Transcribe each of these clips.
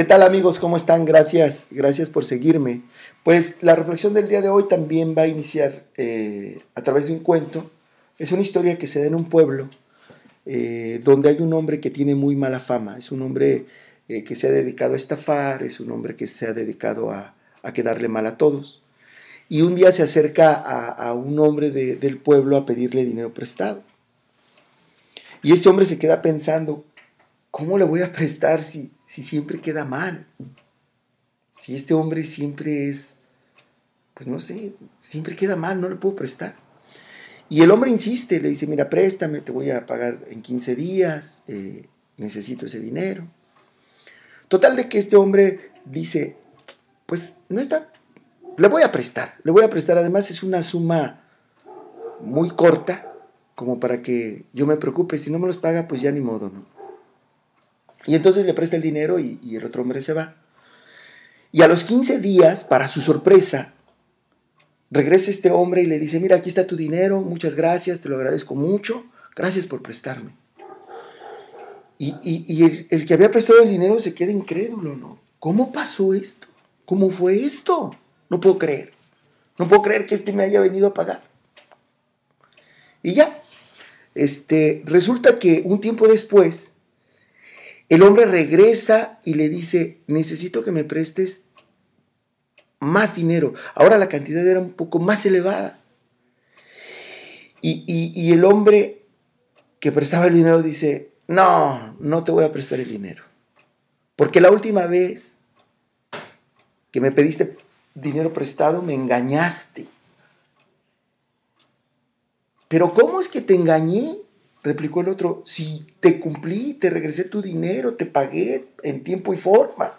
¿Qué tal amigos? ¿Cómo están? Gracias, gracias por seguirme. Pues la reflexión del día de hoy también va a iniciar eh, a través de un cuento. Es una historia que se da en un pueblo eh, donde hay un hombre que tiene muy mala fama. Es un hombre eh, que se ha dedicado a estafar, es un hombre que se ha dedicado a, quedarle mal a todos. Y un día se acerca a, un hombre del pueblo a pedirle dinero prestado. Y este hombre se queda pensando, ¿cómo le voy a prestar si, si siempre queda mal? Si este hombre siempre es, pues no sé, siempre queda mal, no le puedo prestar. Y el hombre insiste, le dice, mira, préstame, te voy a pagar en 15 días, eh, necesito ese dinero. Total de que este hombre dice, pues no está, le voy a prestar, le voy a prestar, además es una suma muy corta, como para que yo me preocupe, si no me los paga, pues ya ni modo, ¿no? Y entonces le presta el dinero y, el otro hombre se va. Y a los 15 días, para su sorpresa, regresa este hombre y le dice, mira, aquí está tu dinero, muchas gracias, te lo agradezco mucho, gracias por prestarme. Y, el, el, que había prestado el dinero se queda incrédulo, ¿no? ¿Cómo pasó esto? ¿Cómo fue esto? No puedo creer. No puedo creer que este me haya venido a pagar. Y ya, este, resulta que un tiempo después, el hombre regresa y le dice, necesito que me prestes más dinero. Ahora la cantidad era un poco más elevada. Y, el hombre que prestaba el dinero dice, no, no te voy a prestar el dinero. Porque la última vez que me pediste dinero prestado me engañaste. Pero ¿cómo es que te engañé? Replicó el otro, si te cumplí, te regresé tu dinero, te pagué en tiempo y forma.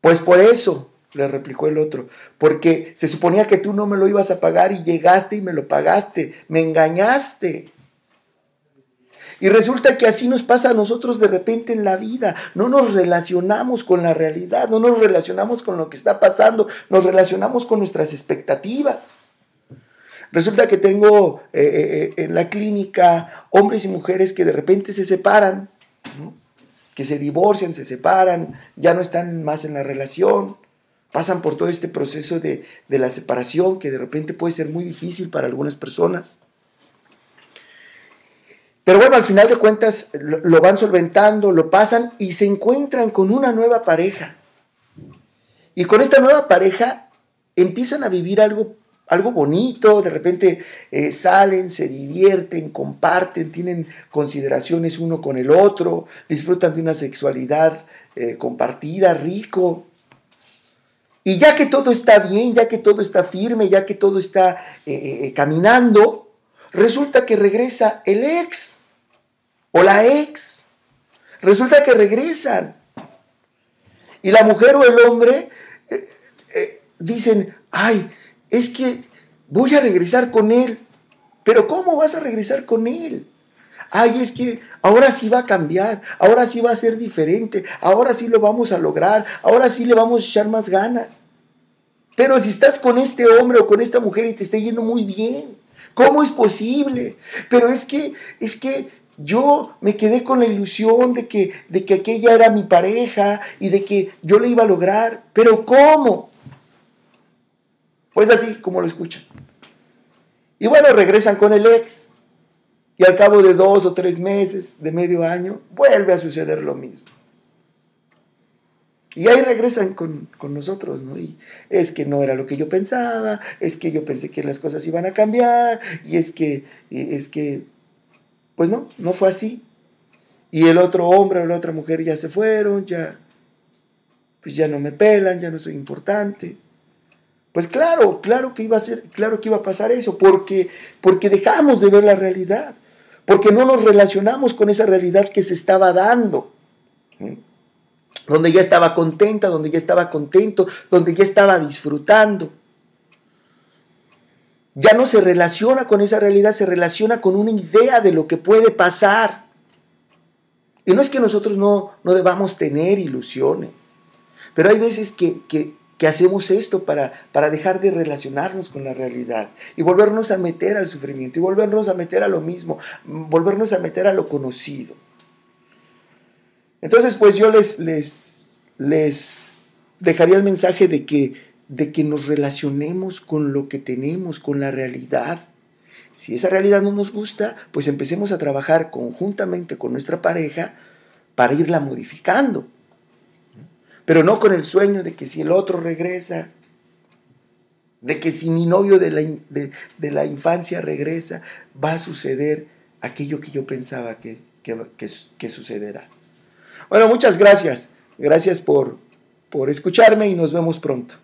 Pues por eso, le replicó el otro, porque se suponía que tú no me lo ibas a pagar y llegaste y me lo pagaste, me engañaste. Y resulta que así nos pasa a nosotros de repente en la vida. No nos relacionamos con la realidad, no nos relacionamos con lo que está pasando, nos relacionamos con nuestras expectativas. Resulta que tengo eh, eh, eh, en la clínica hombres y mujeres que de repente se separan, que se divorcian, se separan, ya no están más en la relación, pasan por todo este proceso de, la separación que de repente puede ser muy difícil para algunas personas. Pero bueno, al final de cuentas lo van solventando, lo pasan y se encuentran con una nueva pareja. Y con esta nueva pareja empiezan a vivir algo algo bonito, de repente eh, salen, se divierten, comparten, tienen consideraciones uno con el otro, disfrutan de una sexualidad eh, compartida, rico. Y ya que todo está bien, ya que todo está firme, ya que todo está eh, caminando, resulta que regresa el ex o la ex. Resulta que regresan. Y la mujer o el hombre dicen, ay, es que voy a regresar con él. Pero ¿cómo vas a regresar con él? Ay, es que ahora sí va a cambiar, ahora sí va a ser diferente, ahora sí lo vamos a lograr, ahora sí le vamos a echar más ganas. Pero si estás con este hombre o con esta mujer y te está yendo muy bien, ¿cómo es posible? Pero es que, es que yo me quedé con la ilusión de que, de que aquella era mi pareja y de que yo le iba a lograr. Pero ¿cómo? Pues así como lo escuchan. Y bueno, regresan con el ex. Y al cabo de dos o tres meses, de medio año, vuelve a suceder lo mismo. Y ahí regresan con, nosotros, ¿no? Y es que no era lo que yo pensaba, es que yo pensé que las cosas iban a cambiar, y es que, es que, pues no, no fue así. Y el otro hombre o la otra mujer ya se fueron, ya, pues ya no me pelan, ya no soy importante. Pues claro, claro que iba a ser, claro que iba a pasar eso, porque, porque dejamos de ver la realidad, porque no nos relacionamos con esa realidad que se estaba dando. Donde ya estaba contenta, donde ya estaba contento, donde ya estaba disfrutando. Ya no se relaciona con esa realidad, se relaciona con una idea de lo que puede pasar. Y no es que nosotros no, no debamos tener ilusiones, pero hay veces que, que, que hacemos esto para, para dejar de relacionarnos con la realidad y volvernos a meter al sufrimiento y volvernos a meter a lo mismo, volvernos a meter a lo conocido. Entonces, pues yo les, les, les dejaría el mensaje de que, de que nos relacionemos con lo que tenemos, con la realidad. Si esa realidad no nos gusta, pues empecemos a trabajar conjuntamente con nuestra pareja para irla modificando. Pero no con el sueño de que si el otro regresa, de que si mi novio de la, de, la infancia regresa, va a suceder aquello que yo pensaba que, que, sucederá. Bueno, muchas gracias. Gracias por, por escucharme y nos vemos pronto.